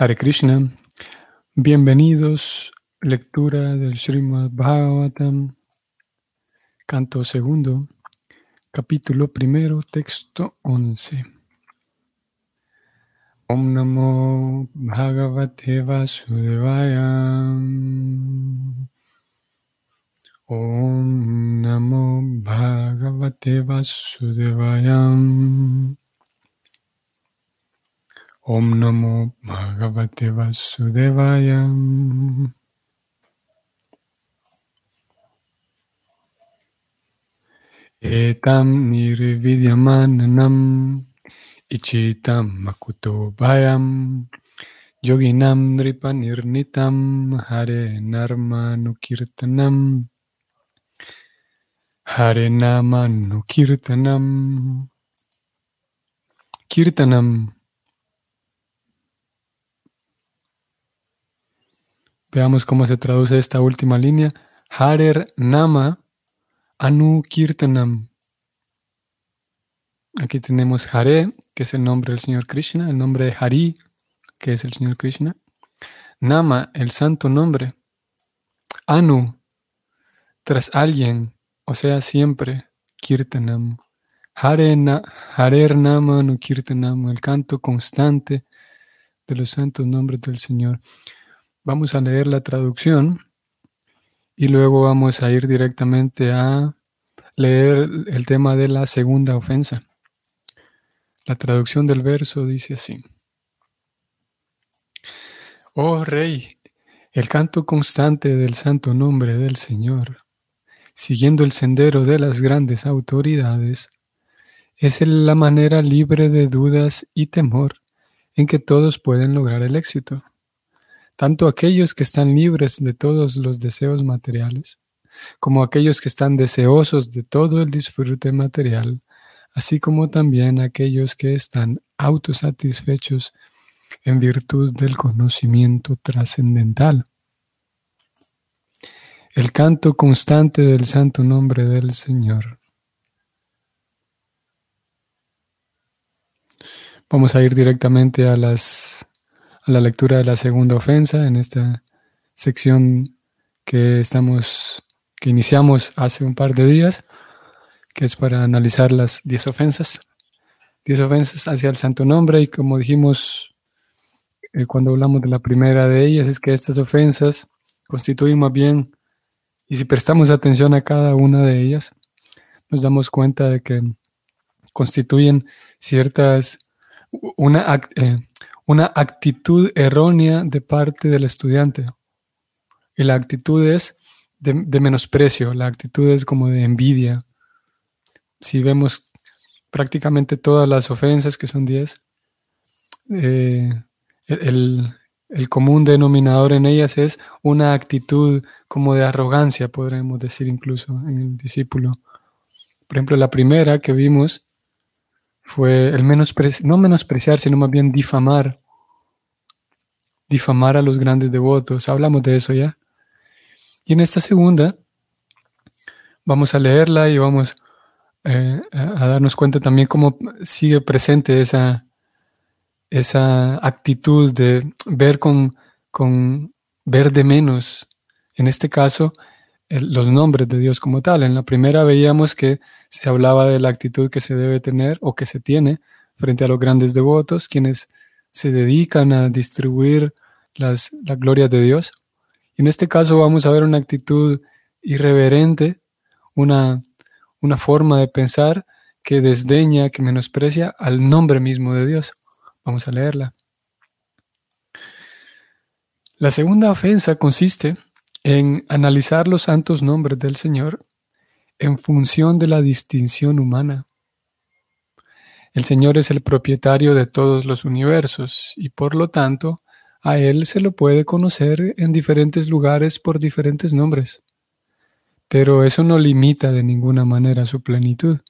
Hare Krishna. Bienvenidos. Lectura del Srimad Bhagavatam, canto segundo, capítulo primero, texto once. Om Namo Bhagavate Vasudevaya. Om Namo Bhagavate Vasudevaya. Om Namo Bhagavate Vasudevaya. Etam nirvidyamananam ichitam makuto bhayam yoginam nripanirnitam hare narma nukirtanam hare nama nukirtanam kirtanam Veamos cómo se traduce esta última línea. Harer Nama Anu Kirtanam. Aquí tenemos Hare, que es el nombre del Señor Krishna, el nombre de Hari, que es el Señor Krishna. Nama, el santo nombre. Anu, tras alguien, o sea, siempre. Kirtanam. Hare na, Harer Nama Anu Kirtanam, el canto constante de los santos nombres del Señor. Vamos a leer la traducción y luego vamos a ir directamente a leer el tema de la segunda ofensa. La traducción del verso dice así. Oh Rey, el canto constante del santo nombre del Señor, siguiendo el sendero de las grandes autoridades, es la manera libre de dudas y temor en que todos pueden lograr el éxito tanto aquellos que están libres de todos los deseos materiales, como aquellos que están deseosos de todo el disfrute material, así como también aquellos que están autosatisfechos en virtud del conocimiento trascendental. El canto constante del santo nombre del Señor. Vamos a ir directamente a las la lectura de la segunda ofensa en esta sección que estamos, que iniciamos hace un par de días, que es para analizar las diez ofensas. Diez ofensas hacia el santo nombre y como dijimos eh, cuando hablamos de la primera de ellas, es que estas ofensas constituyen más bien, y si prestamos atención a cada una de ellas, nos damos cuenta de que constituyen ciertas, una, eh, una actitud errónea de parte del estudiante. Y la actitud es de, menosprecio, la actitud es como de envidia. Si vemos prácticamente todas las ofensas, que son 10, eh, el, el común denominador en ellas es una actitud como de arrogancia, podríamos decir incluso en el discípulo. Por ejemplo, la primera que vimos fue el no menospreciar, sino más bien difamar. Difamar a los grandes devotos. Hablamos de eso ya. Y en esta segunda, vamos a leerla y vamos eh, a darnos cuenta también cómo sigue presente esa, esa actitud de ver con, con ver de menos, en este caso, los nombres de Dios como tal. En la primera veíamos que se hablaba de la actitud que se debe tener o que se tiene frente a los grandes devotos, quienes se dedican a distribuir las, la gloria de Dios. Y en este caso vamos a ver una actitud irreverente, una, una forma de pensar que desdeña, que menosprecia al nombre mismo de Dios. Vamos a leerla. La segunda ofensa consiste en analizar los santos nombres del Señor en función de la distinción humana. El Señor es el propietario de todos los universos y por lo tanto a Él se lo puede conocer en diferentes lugares por diferentes nombres. Pero eso no limita de ninguna manera su plenitud.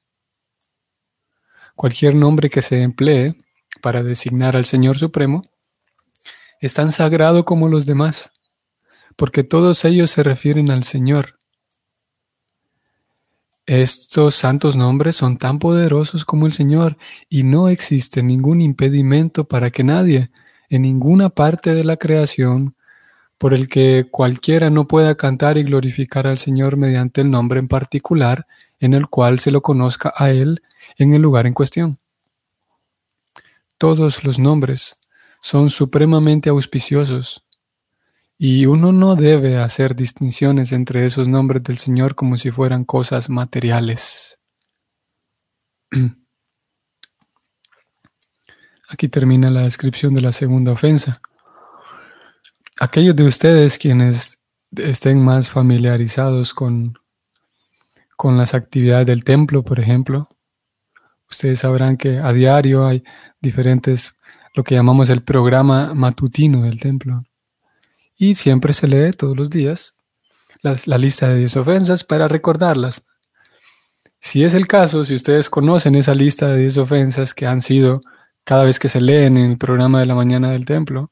Cualquier nombre que se emplee para designar al Señor Supremo es tan sagrado como los demás porque todos ellos se refieren al Señor. Estos santos nombres son tan poderosos como el Señor y no existe ningún impedimento para que nadie, en ninguna parte de la creación por el que cualquiera no pueda cantar y glorificar al Señor mediante el nombre en particular en el cual se lo conozca a Él en el lugar en cuestión. Todos los nombres son supremamente auspiciosos y uno no debe hacer distinciones entre esos nombres del Señor como si fueran cosas materiales. Aquí termina la descripción de la segunda ofensa. Aquellos de ustedes quienes estén más familiarizados con, con las actividades del templo, por ejemplo, ustedes sabrán que a diario hay diferentes, lo que llamamos el programa matutino del templo. Y siempre se lee todos los días la lista de 10 ofensas para recordarlas. Si es el caso, si ustedes conocen esa lista de 10 ofensas que han sido cada vez que se leen en el programa de la mañana del templo,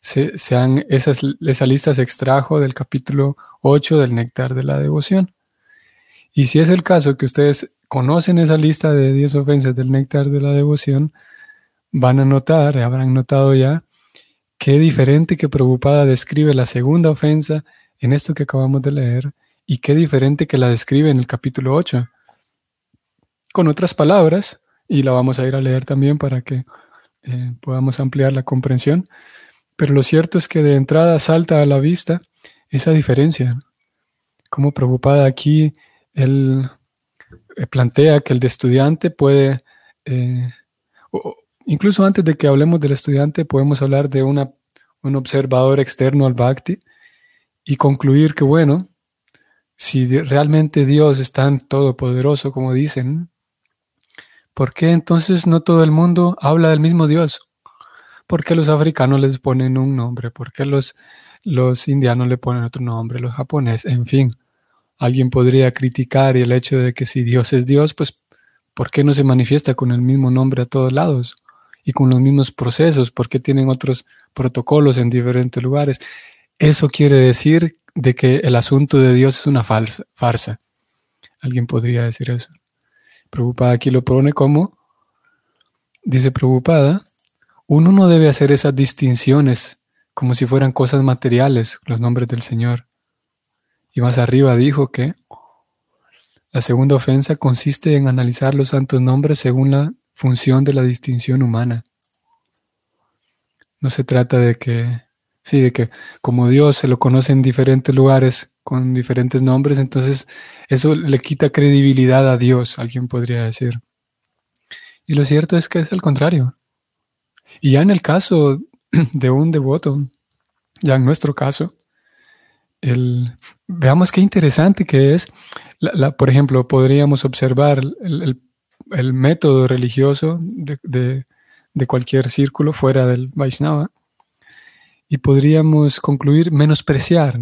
se, esas, esa lista se extrajo del capítulo 8 del Néctar de la Devoción. Y si es el caso que ustedes conocen esa lista de 10 ofensas del Néctar de la Devoción, van a notar, habrán notado ya, qué diferente que preocupada describe la segunda ofensa en esto que acabamos de leer y qué diferente que la describe en el capítulo 8. Con otras palabras, y la vamos a ir a leer también para que eh, podamos ampliar la comprensión, pero lo cierto es que de entrada salta a la vista esa diferencia. Como preocupada aquí, él eh, plantea que el de estudiante puede, eh, incluso antes de que hablemos del estudiante, podemos hablar de una, un observador externo al bhakti y concluir que, bueno, si realmente Dios es tan todopoderoso como dicen, ¿por qué entonces no todo el mundo habla del mismo Dios? ¿Por qué los africanos les ponen un nombre? ¿Por qué los, los indianos le ponen otro nombre? Los japoneses, en fin. Alguien podría criticar el hecho de que si Dios es Dios, pues ¿por qué no se manifiesta con el mismo nombre a todos lados? Y con los mismos procesos, ¿por qué tienen otros protocolos en diferentes lugares? Eso quiere decir de que el asunto de Dios es una falsa, farsa. Alguien podría decir eso. Preocupada aquí lo pone como, dice preocupada, uno no debe hacer esas distinciones como si fueran cosas materiales, los nombres del Señor. Y más arriba dijo que la segunda ofensa consiste en analizar los santos nombres según la función de la distinción humana. No se trata de que Sí, de que como Dios se lo conoce en diferentes lugares con diferentes nombres, entonces eso le quita credibilidad a Dios, alguien podría decir. Y lo cierto es que es al contrario. Y ya en el caso de un devoto, ya en nuestro caso, el, veamos qué interesante que es, por ejemplo, podríamos observar el, método religioso de, de, cualquier círculo fuera del Vaishnava y podríamos concluir menospreciar.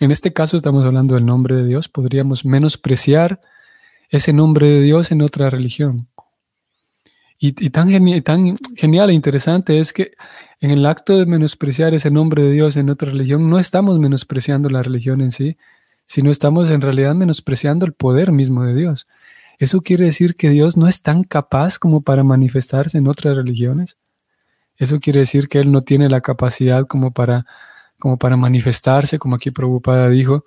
En este caso estamos hablando del nombre de Dios, podríamos menospreciar ese nombre de Dios en otra religión. Y, tan, tan genial e interesante es que en el acto de menospreciar ese nombre de Dios en otra religión, no estamos menospreciando la religión en sí, sino estamos en realidad menospreciando el poder mismo de Dios. Eso quiere decir que Dios no es tan capaz como para manifestarse en otras religiones. Eso quiere decir que él no tiene la capacidad como para, como para manifestarse, como aquí Prabhupada dijo.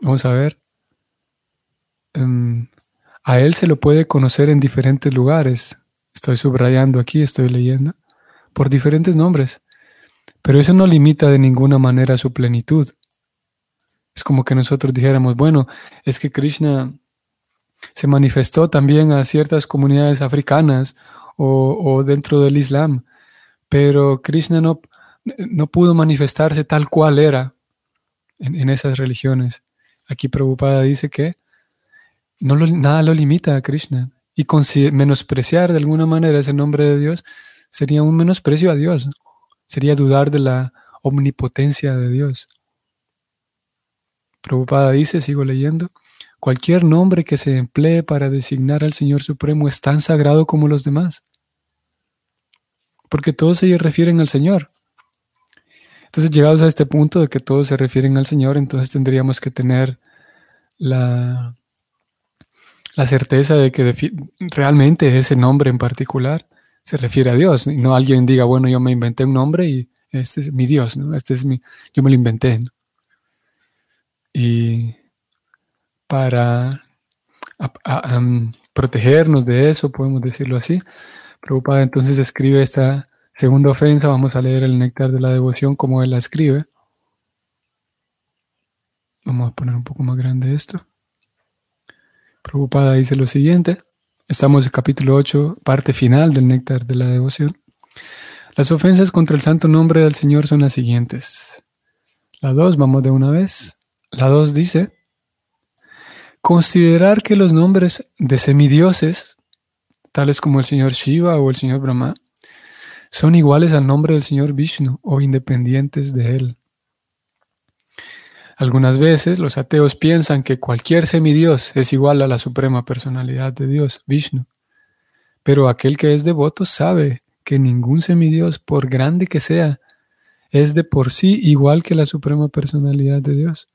Vamos a ver. Em, a él se lo puede conocer en diferentes lugares. Estoy subrayando aquí, estoy leyendo, por diferentes nombres. Pero eso no limita de ninguna manera su plenitud. Es como que nosotros dijéramos, bueno, es que Krishna se manifestó también a ciertas comunidades africanas o, dentro del Islam, pero Krishna no, no pudo manifestarse tal cual era en, esas religiones. Aquí Prabhupada dice que no nada lo limita a Krishna y menospreciar de alguna manera ese nombre de Dios sería un menosprecio a Dios, sería dudar de la omnipotencia de Dios. Prabhupada dice, sigo leyendo, cualquier nombre que se emplee para designar al Señor Supremo es tan sagrado como los demás porque todos se refieren al Señor. Entonces, llegados a este punto de que todos se refieren al Señor, entonces tendríamos que tener la, la certeza de que realmente ese nombre en particular se refiere a Dios, y no alguien diga, bueno, yo me inventé un nombre y este es mi Dios, ¿no? Este es mi, yo me lo inventé. Y para protegernos de eso, podemos decirlo así, Prabhupada entonces escribe esta segunda ofensa, vamos a leer el néctar de la devoción como él la escribe. Vamos a poner un poco más grande esto. Prabhupada dice lo siguiente. Estamos en capítulo 8, parte final del néctar de la devoción. Las ofensas contra el santo nombre del Señor son las siguientes. La 2, vamos de una vez. La 2 dice, considerar que los nombres de semidioses, tales como el Señor Shiva o el Señor Brahma, son iguales al nombre del Señor Vishnu o independientes de él. Algunas veces los ateos piensan que cualquier semidios es igual a la suprema personalidad de Dios, Vishnu. Pero aquel que es devoto sabe que ningún semidios, por grande que sea, es de por sí igual que la suprema personalidad de Dios.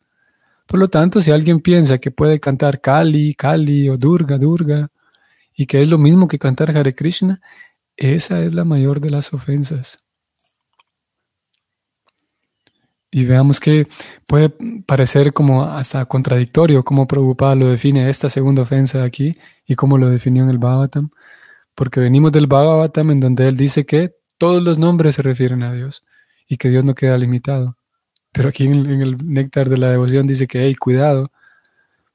Por lo tanto, si alguien piensa que puede cantar Kali, Kali o Durga, Durga, y que es lo mismo que cantar Hare Krishna, esa es la mayor de las ofensas. Y veamos que puede parecer como hasta contradictorio cómo Prabhupada lo define esta segunda ofensa aquí y cómo lo definió en el Bhagavatam, porque venimos del Bhagavatam en donde él dice que todos los nombres se refieren a Dios y que Dios no queda limitado. Pero aquí en, el néctar de la devoción dice que hay cuidado,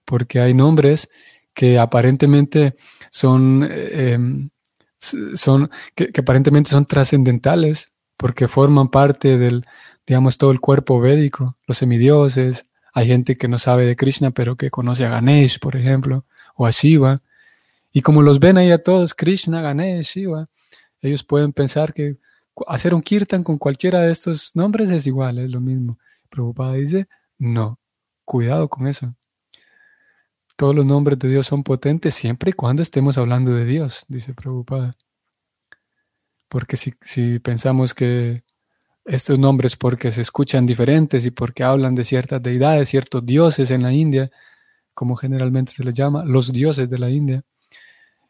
porque hay nombres que aparentemente son, em, son que aparentemente son trascendentales, porque forman parte del, digamos, todo el cuerpo védico, los semidioses, hay gente que no sabe de Krishna, pero que conoce a Ganesh, por ejemplo, o a Shiva. Y como los ven ahí a todos, Krishna, Ganesh, Shiva, ellos pueden pensar que hacer un kirtan con cualquiera de estos nombres es igual, es lo mismo. Prabhupada dice, no, cuidado con eso. Todos los nombres de Dios son potentes siempre y cuando estemos hablando de Dios, dice Prabhupada. Porque si, si pensamos que estos nombres porque se escuchan diferentes y porque hablan de ciertas deidades, ciertos dioses en la India, como generalmente se les llama, los dioses de la India.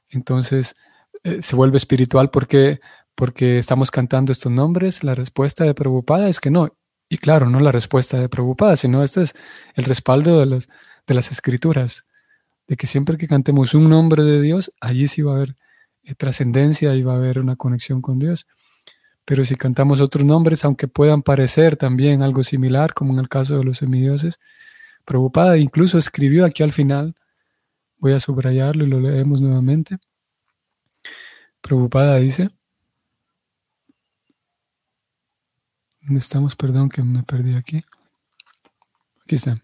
Entonces eh, se vuelve espiritual porque, porque estamos cantando estos nombres. La respuesta de Prabhupada es que no. Y claro, no la respuesta de Prabhupada, sino este es el respaldo de, las escrituras, de que siempre que cantemos un nombre de Dios, allí sí va a haber eh, trascendencia y va a haber una conexión con Dios. Pero si cantamos otros nombres, aunque puedan parecer también algo similar, como en el caso de los semidioses, Prabhupada incluso escribió aquí al final, voy a subrayarlo y lo leemos nuevamente. Prabhupada dice, ¿dónde estamos? Perdón que me perdí aquí. Aquí está.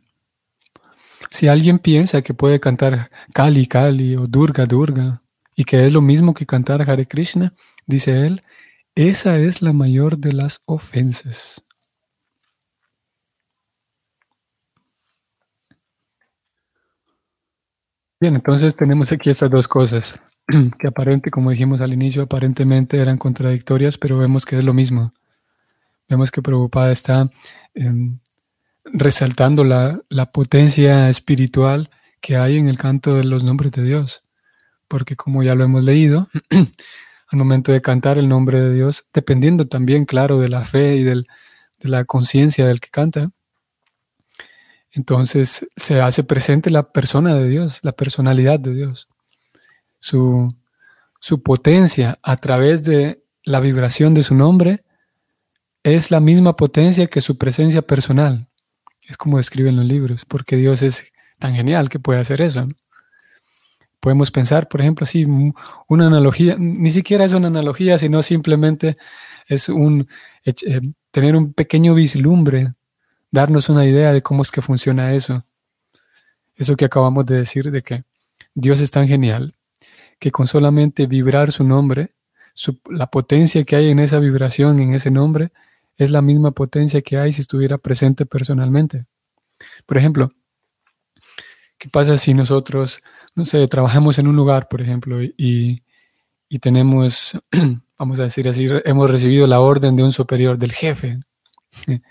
Si alguien piensa que puede cantar Kali Kali o Durga Durga y que es lo mismo que cantar Hare Krishna, dice él, esa es la mayor de las ofensas. Bien, entonces tenemos aquí estas dos cosas, que aparente, como dijimos al inicio, aparentemente eran contradictorias, pero vemos que es lo mismo. Vemos que Prabhupada está em, resaltando la, la potencia espiritual que hay en el canto de los nombres de Dios, porque como ya lo hemos leído, al momento de cantar el nombre de Dios, dependiendo también, claro, de la fe y de la conciencia del que canta. Entonces se hace presente la persona de Dios, la personalidad de Dios, su, su potencia a través de la vibración de su nombre es la misma potencia que su presencia personal. Es como describen los libros, porque Dios es tan genial que puede hacer eso. Podemos pensar, por ejemplo, así, una analogía, ni siquiera es una analogía, sino simplemente es un eh, tener un pequeño vislumbre, darnos una idea de cómo es que funciona eso. Eso que acabamos de decir, de que Dios es tan genial, que con solamente vibrar su nombre, la potencia que hay en esa vibración, en ese nombre, es la misma potencia que hay si estuviera presente personalmente. Por ejemplo, ¿qué pasa si nosotros no sé, trabajamos en un lugar, por ejemplo, y, tenemos, vamos a decir así, hemos recibido la orden de un superior, del jefe.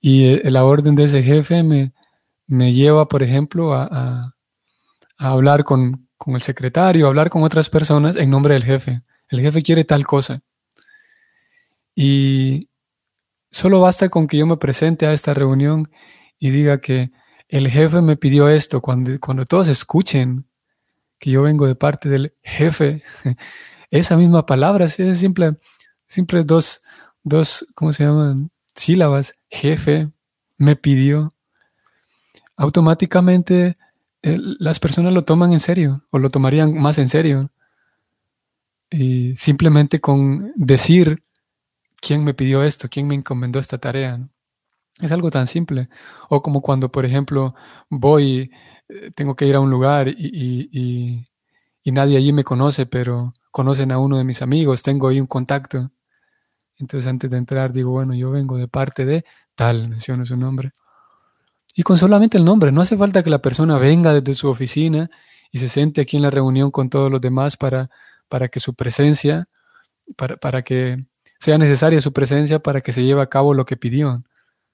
y eh, la orden de ese jefe me, me lleva, por ejemplo, a, hablar con, el secretario, a hablar con otras personas en nombre del jefe. el jefe quiere tal cosa. Y solo basta con que yo me presente a esta reunión y diga que el jefe me pidió esto, cuando, cuando todos escuchen que yo vengo de parte del jefe, esa misma palabra, es simple, simple dos, dos, ¿cómo se llaman? Sílabas, jefe, me pidió. Automáticamente las personas lo toman en serio o lo tomarían más en serio. Y simplemente con decir quién me pidió esto, quién me encomendó esta tarea. Es algo tan simple. O como cuando, por ejemplo, voy, eh, tengo que ir a un lugar y, nadie allí me conoce, pero conocen a uno de mis amigos, tengo ahí un contacto. Entonces antes de entrar digo, bueno, yo vengo de parte de tal, menciono su nombre. Y con solamente el nombre, no hace falta que la persona venga desde su oficina y se siente aquí en la reunión con todos los demás para, para que su presencia, para, para que sea necesaria su presencia para que se lleve a cabo lo que pidió.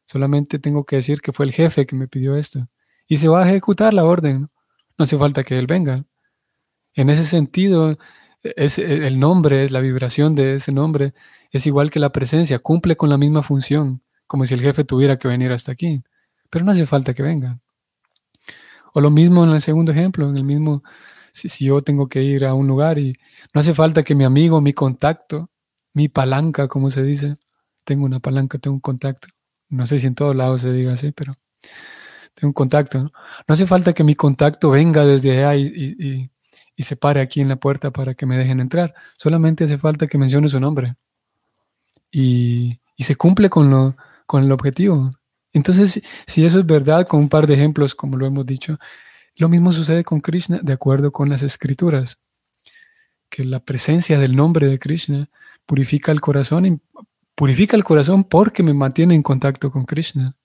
Solamente tengo que decir que fue el jefe que me pidió esto. Y se va a ejecutar la orden. No hace falta que él venga. En ese sentido, es, el nombre, la vibración de ese nombre, es igual que la presencia, cumple con la misma función, como si el jefe tuviera que venir hasta aquí. Pero no hace falta que venga. O lo mismo en el segundo ejemplo, en el mismo, si, si yo tengo que ir a un lugar y no hace falta que mi amigo, mi contacto, mi palanca, como se dice, tengo una palanca, tengo un contacto, no sé si en todos lados se diga así, pero tengo un contacto. No, hace falta que mi contacto venga desde allá y, se pare aquí en la puerta para que me dejen entrar. Solamente hace falta que mencione su nombre. Y, se cumple con, lo, con el objetivo. Entonces, si eso es verdad, con un par de ejemplos, como lo hemos dicho, lo mismo sucede con Krishna de acuerdo con las escrituras. Que la presencia del nombre de Krishna purifica el corazón y Purifica el corazón porque me mantiene en contacto con Krishna.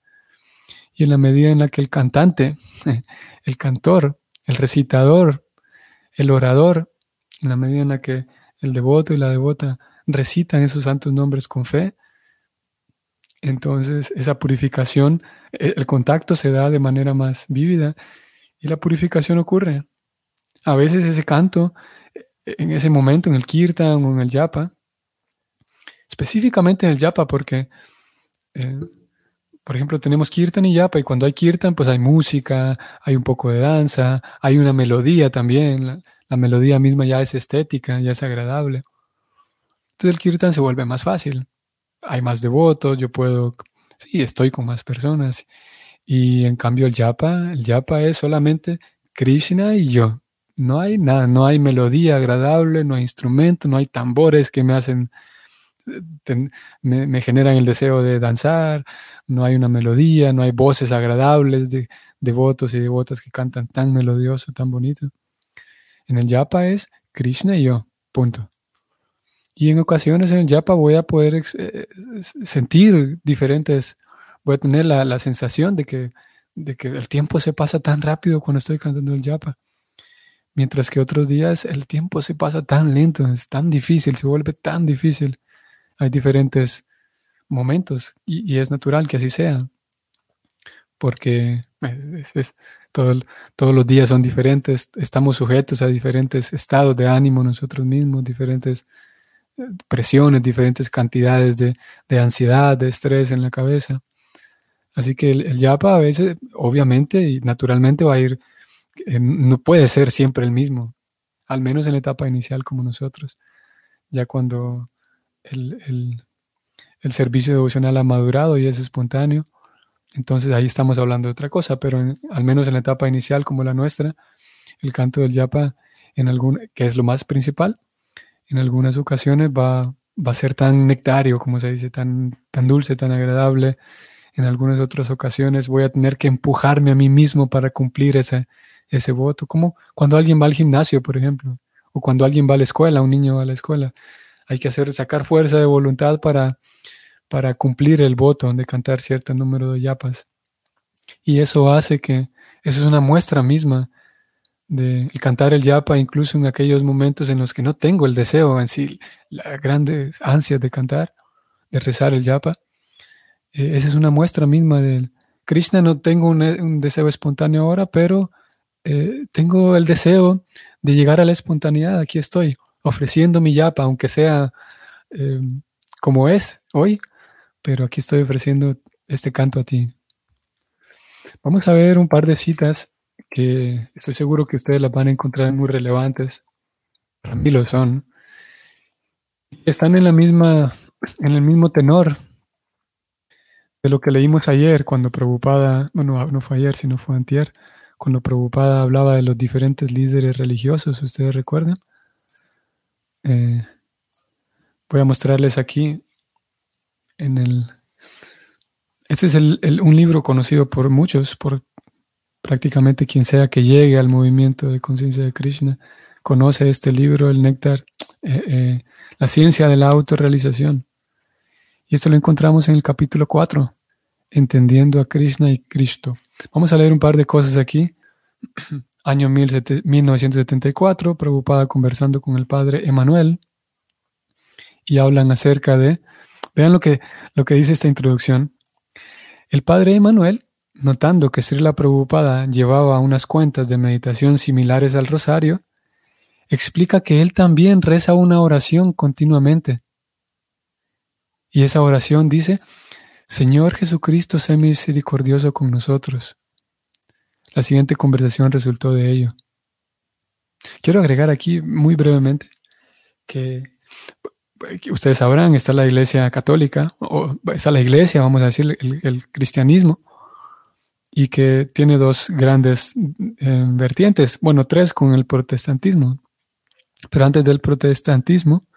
Y en la medida en la que el cantante, el cantor, el recitador, el orador, en la medida en la que el devoto y la devota recitan esos santos nombres con fe, entonces esa purificación, e, el contacto se da de manera más vívida y la purificación ocurre. A veces ese canto, e, en ese momento, en el kirtan o en el yapa, específicamente en el yapa, porque, eh, por ejemplo, tenemos kirtan y yapa, y cuando hay kirtan, pues hay música, hay un poco de danza, hay una melodía también, la, melodía misma ya es estética, ya es agradable. Entonces el kirtan se vuelve más fácil, hay más devotos, yo puedo, sí, estoy con más personas. Y en cambio el yapa, el yapa es solamente Krishna y yo. No hay nada, no hay melodía agradable, no hay instrumento, no hay tambores que me hacen me, generan el deseo de danzar, no hay una melodía, no hay voces agradables de devotos y devotas que cantan tan melodioso, tan bonito. En el yapa es Krishna y yo, punto. Y en ocasiones en el yapa voy a poder eh, sentir diferentes, voy a tener la, sensación de que, de que el tiempo se pasa tan rápido cuando estoy cantando el yapa. Mientras que otros días el tiempo se pasa tan lento, es tan difícil, se vuelve tan difícil hay diferentes momentos y, es natural que así sea, porque todos los días son diferentes, estamos sujetos a diferentes estados de ánimo nosotros mismos, diferentes eh, presiones, diferentes cantidades de, ansiedad, de estrés en la cabeza. Así que el, yapa a veces, obviamente y naturalmente va a ir, eh, no puede ser siempre el mismo, al menos en la etapa inicial como nosotros. Ya cuando el, servicio devocional ha madurado y es espontáneo, entonces ahí estamos hablando de otra cosa, pero al menos en la etapa inicial como la nuestra, el canto del yapa, en algún, que es lo más principal, en algunas ocasiones va, va a ser tan nectario, como se dice, tan, tan dulce, tan agradable. En algunas otras ocasiones voy a tener que empujarme a mí mismo para cumplir ese, ese voto, como cuando alguien va al gimnasio, por ejemplo, o cuando alguien va a la escuela, un niño va a la escuela hay que hacer, sacar fuerza de voluntad para, para cumplir el voto de cantar cierto número de yapas. Y eso hace que, eso es una muestra misma de cantar el yapa, incluso en aquellos momentos en los que no tengo el deseo en sí, la grande ansia de cantar, de rezar el yapa. Eh, esa es una muestra misma del Krishna. No tengo un, deseo espontáneo ahora, pero eh, tengo el deseo de llegar a la espontaneidad. Aquí estoy ofreciendo mi yapa, aunque sea eh, como es hoy, pero aquí estoy ofreciendo este canto a ti. Vamos a ver un par de citas que estoy seguro que ustedes las van a encontrar muy relevantes. Para mí lo son. Están en la misma, en el mismo tenor de lo que leímos ayer cuando Preocupada, bueno, no fue ayer, sino fue antier, cuando Preocupada hablaba de los diferentes líderes religiosos, ¿ustedes recuerdan? Eh, voy a mostrarles aquí en el... Este es un libro conocido por muchos, por prácticamente quien sea que llegue al movimiento de conciencia de Krishna, conoce este libro, el néctar, eh, eh, la ciencia de la autorrealización. Y esto lo encontramos en el capítulo 4, entendiendo a Krishna y Cristo. Vamos a leer un par de cosas aquí. Año 1974, preocupada conversando con el padre Emanuel, y hablan acerca de, vean lo que, lo que dice esta introducción. El padre Emanuel, notando que Srila Prabhupada llevaba unas cuentas de meditación similares al rosario, explica que él también reza una oración continuamente. Y esa oración dice, Señor Jesucristo, sé misericordioso con nosotros. La siguiente conversación resultó de ello. Quiero agregar aquí muy brevemente que ustedes sabrán, está la iglesia católica, o está la iglesia, vamos a decir, el, cristianismo, y que tiene dos grandes eh, vertientes, bueno, tres con el protestantismo. Pero antes del protestantismo,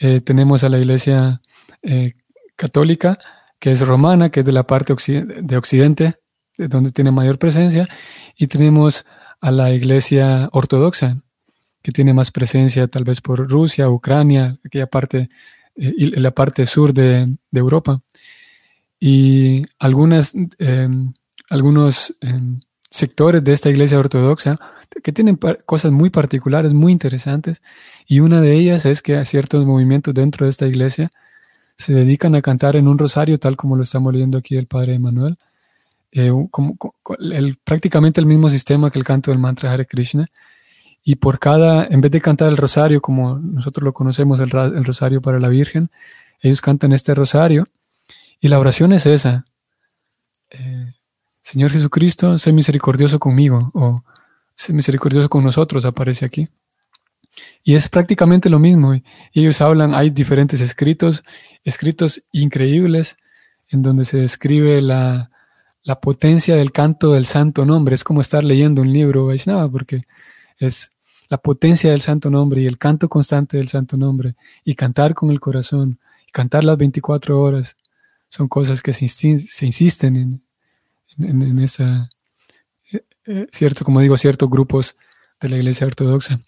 eh, tenemos a la iglesia eh, católica, que es romana, que es de la parte de Occidente, de donde tiene mayor presencia, y tenemos a la iglesia ortodoxa, que tiene más presencia tal vez por Rusia, Ucrania, aquella parte, eh, la parte sur de, Europa. Y algunas, em, algunos em, sectores de esta iglesia ortodoxa que tienen cosas muy particulares, muy interesantes, y una de ellas es que ciertos movimientos dentro de esta iglesia se dedican a cantar en un rosario, tal como lo estamos leyendo aquí el Padre Emanuel, eh, el, prácticamente el mismo sistema que el canto del mantra Hare Krishna, y por cada, en vez de cantar el rosario como nosotros lo conocemos, el, rosario para la Virgen, ellos cantan este rosario y la oración es esa. Eh, Señor Jesucristo, sé misericordioso conmigo o sé misericordioso con nosotros, aparece aquí. Y es prácticamente lo mismo. ellos hablan, hay diferentes escritos, escritos increíbles en donde se describe la, la potencia del canto del santo nombre. Es como estar leyendo un libro Vaishnava, porque es la potencia del santo nombre y el canto constante del santo nombre y cantar con el corazón y cantar las 24 horas son cosas que se, insisten en, en, esa, eh, eh, cierto, como digo, ciertos grupos de la iglesia ortodoxa.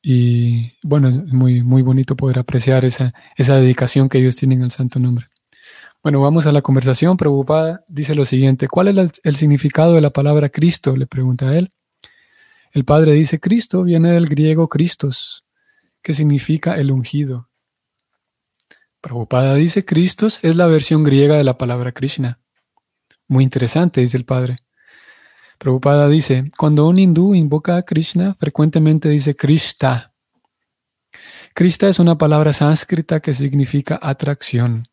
Y bueno, es muy, muy bonito poder apreciar esa, esa dedicación que ellos tienen al santo nombre. Bueno, vamos a la conversación. Preocupada dice lo siguiente: ¿Cuál es el significado de la palabra Cristo? Le pregunta a él. El padre dice, Cristo viene del griego Christos, que significa el ungido. Prabhupada dice, Christos es la versión griega de la palabra Krishna. Muy interesante, dice el padre. Prabhupada dice, cuando un hindú invoca a Krishna, frecuentemente dice Krishta. Krishta es una palabra sánscrita que significa atracción.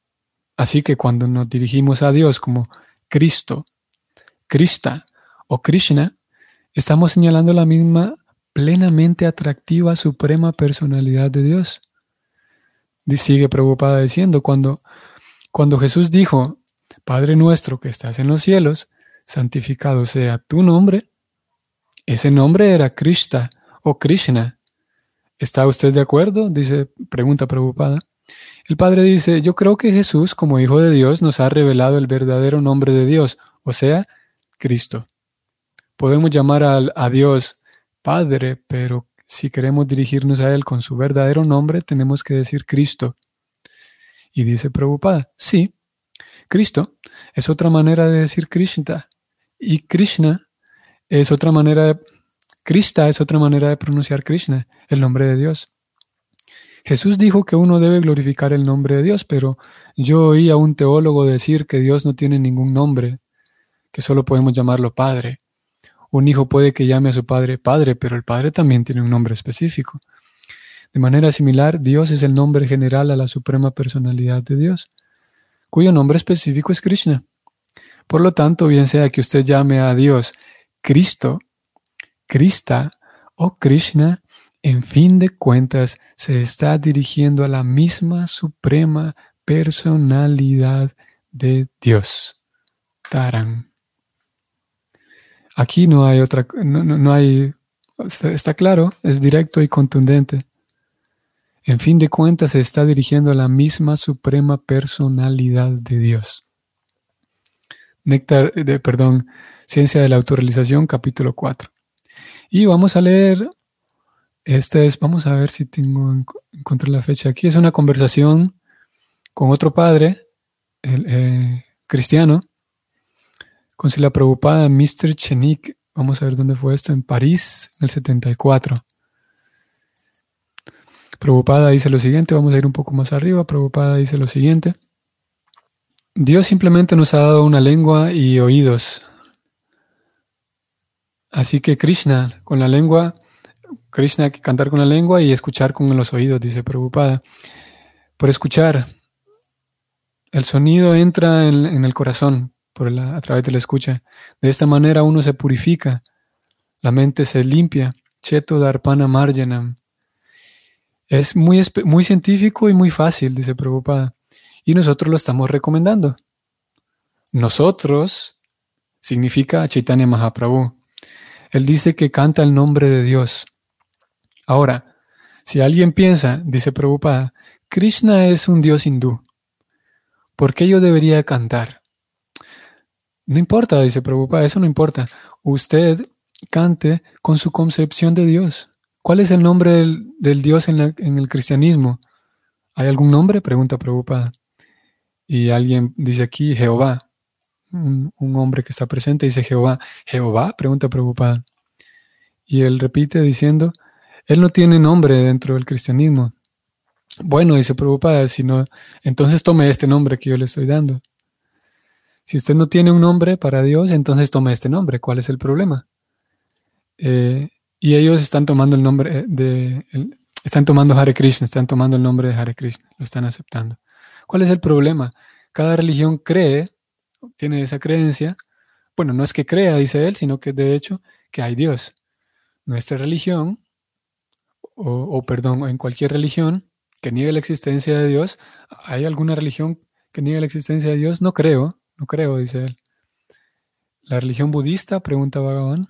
Así que cuando nos dirigimos a Dios como Cristo, Krishta o Krishna, Estamos señalando la misma plenamente atractiva suprema personalidad de Dios. Sigue preocupada diciendo, cuando, cuando Jesús dijo, Padre nuestro que estás en los cielos, santificado sea tu nombre, ese nombre era Krishna o Krishna. ¿Está usted de acuerdo? Dice, pregunta preocupada. El Padre dice, yo creo que Jesús, como Hijo de Dios, nos ha revelado el verdadero nombre de Dios, o sea, Cristo. Podemos llamar a, Dios Padre, pero si queremos dirigirnos a Él con su verdadero nombre, tenemos que decir Cristo. Y dice preocupada, sí, Cristo es otra manera de decir Krishna. Y Krishna es otra manera de... Es otra manera de pronunciar Krishna, el nombre de Dios. Jesús dijo que uno debe glorificar el nombre de Dios, pero yo oí a un teólogo decir que Dios no tiene ningún nombre, que solo podemos llamarlo Padre. Un hijo puede que llame a su padre padre, pero el padre también tiene un nombre específico. De manera similar, Dios es el nombre general a la suprema personalidad de Dios, cuyo nombre específico es Krishna. Por lo tanto, bien sea que usted llame a Dios Cristo, Krista o Krishna, en fin de cuentas se está dirigiendo a la misma suprema personalidad de Dios. Taran. Aquí no hay otra, no, hay, está, claro, es directo y contundente. En fin de cuentas se está dirigiendo a la misma suprema personalidad de Dios. Néctar, de, perdón, Ciencia de la Autorrealización, capítulo 4. Y vamos a leer, este es, vamos a ver si tengo, encontré la fecha aquí, es una conversación con otro padre, el, eh, cristiano, con la Prabhupada, Mr. Chenik, vamos a ver dónde fue esto, en París, en el 74. Prabhupada dice lo siguiente, vamos a ir un poco más arriba, Prabhupada dice lo siguiente. Dios simplemente nos ha dado una lengua y oídos. Así que Krishna, con la lengua, Krishna que cantar con la lengua y escuchar con los oídos, dice Prabhupada. Por escuchar, el sonido entra en, el corazón por a través de la escucha. De esta manera uno se purifica, la mente se limpia. Cheto Darpana Marjanam. Es muy, muy científico y muy fácil, dice Prabhupada. Y nosotros lo estamos recomendando. Nosotros significa Chaitanya Mahaprabhu. Él dice que canta el nombre de Dios. Ahora, si alguien piensa, dice Prabhupada, Krishna es un dios hindú. ¿Por qué yo debería cantar? No importa, dice Prabhupada, eso no importa. Usted cante con su concepción de Dios. ¿Cuál es el nombre del, Dios en, el cristianismo? ¿Hay algún nombre? Pregunta Prabhupada. Y alguien dice aquí Jehová. Un, hombre que está presente dice Jehová. ¿Jehová? Pregunta Prabhupada. Y él repite diciendo, él no tiene nombre dentro del cristianismo. Bueno, dice Prabhupada, si no, entonces tome este nombre que yo le estoy dando. Si usted no tiene un nombre para Dios, entonces tome este nombre. ¿Cuál es el problema? Eh, y ellos están tomando el nombre de, están tomando Hare Krishna, están tomando el nombre de Hare Krishna, lo están aceptando. ¿Cuál es el problema? Cada religión cree, tiene esa creencia. Bueno, no es que crea, dice él, sino que de hecho que hay Dios. Nuestra religión, o, o perdón, en cualquier religión, que niegue la existencia de Dios. ¿Hay alguna religión que niegue la existencia de Dios? No creo, no creo, dice él. La religión budista, pregunta Bhagavan,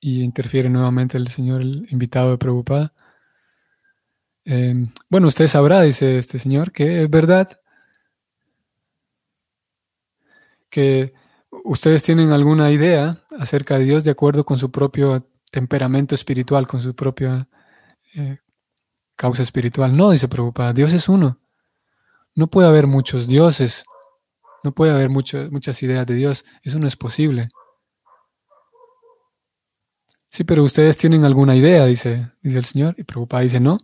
y interfiere nuevamente el señor, el invitado de Prabhupada. Em, bueno, usted sabrá, dice este señor, que es verdad que ustedes tienen alguna idea acerca de Dios de acuerdo con su propio temperamento espiritual, con su propia eh, causa espiritual. No, dice Prabhupada, Dios es uno. No puede haber muchos dioses. No puede haber muchas ideas de Dios. Eso no es posible. Sí, pero ustedes tienen alguna idea, dice, dice el Señor. Y Prabhupada dice, no.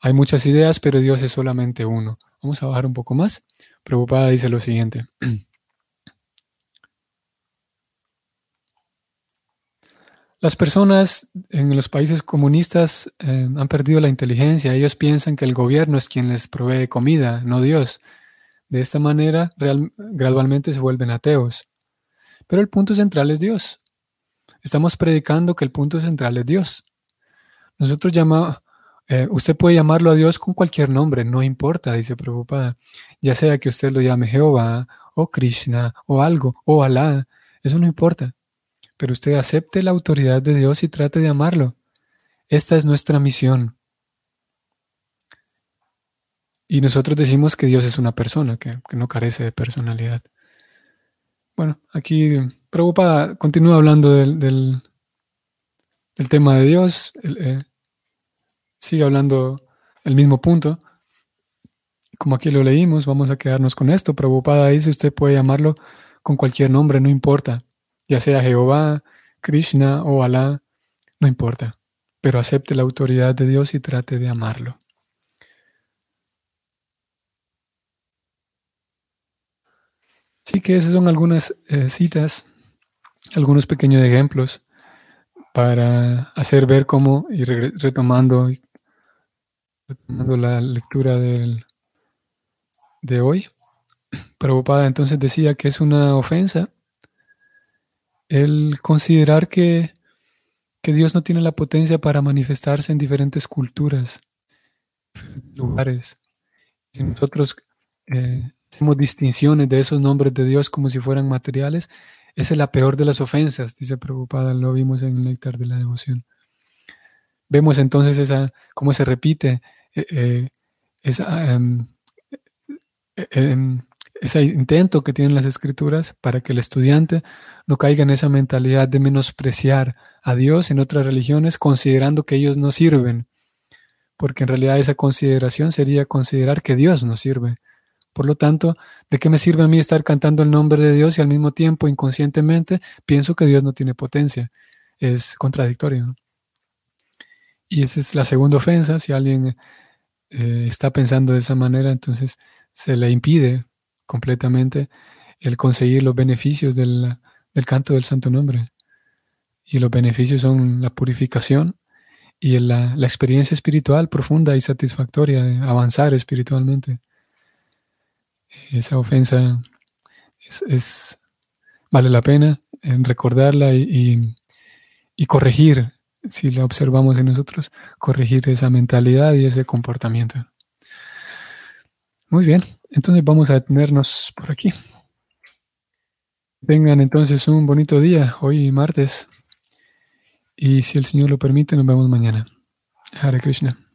Hay muchas ideas, pero Dios es solamente uno. Vamos a bajar un poco más. Prabhupada dice lo siguiente. Las personas en los países comunistas eh, han perdido la inteligencia. Ellos piensan que el gobierno es quien les provee comida, no Dios. De esta manera, gradualmente se vuelven ateos. Pero el punto central es Dios. Estamos predicando que el punto central es Dios. Nosotros llamamos, eh, usted puede llamarlo a Dios con cualquier nombre, no importa, dice Prabhupada. Ya sea que usted lo llame Jehová, o Krishna, o algo, o Alá, eso no importa pero usted acepte la autoridad de Dios y trate de amarlo. Esta es nuestra misión. Y nosotros decimos que Dios es una persona, que, no carece de personalidad. Bueno, aquí Prabhupada continúa hablando del, tema de Dios, sigue hablando el mismo punto. Como aquí lo leímos, vamos a quedarnos con esto. Prabhupada dice, usted puede llamarlo con cualquier nombre, no importa ya sea Jehová, Krishna o Alá, no importa, pero acepte la autoridad de Dios y trate de amarlo. Sí que esas son algunas eh, citas, algunos pequeños ejemplos para hacer ver cómo, y retomando Retomando la lectura del, de hoy, Prabhupada entonces decía que es una ofensa el considerar que, que Dios no tiene la potencia para manifestarse en diferentes culturas, lugares. Si nosotros eh, hacemos distinciones de esos nombres de Dios como si fueran materiales, esa es la peor de las ofensas, dice Prabhupada, lo vimos en el néctar de la devoción. Vemos entonces esa, cómo se repite eh, eh, esa, em, em, ese intento que tienen las escrituras para que el estudiante no caiga en esa mentalidad de menospreciar a Dios en otras religiones, considerando que ellos no sirven, porque en realidad esa consideración sería considerar que Dios no sirve. Por lo tanto, ¿de qué me sirve a mí estar cantando el nombre de Dios y al mismo tiempo inconscientemente pienso que Dios no tiene potencia? Es contradictorio. Y esa es la segunda ofensa. Si alguien eh, está pensando de esa manera, entonces se le impide completamente el conseguir los beneficios del, canto del santo nombre. Y los beneficios son la purificación y la, experiencia espiritual profunda y satisfactoria de avanzar espiritualmente. Esa ofensa es, vale la pena en recordarla y, y corregir, si la observamos en nosotros, corregir esa mentalidad y ese comportamiento. Muy bien, entonces vamos a detenernos por aquí. Tengan entonces un bonito día, hoy martes. Y si el Señor lo permite, nos vemos mañana. Hare Krishna.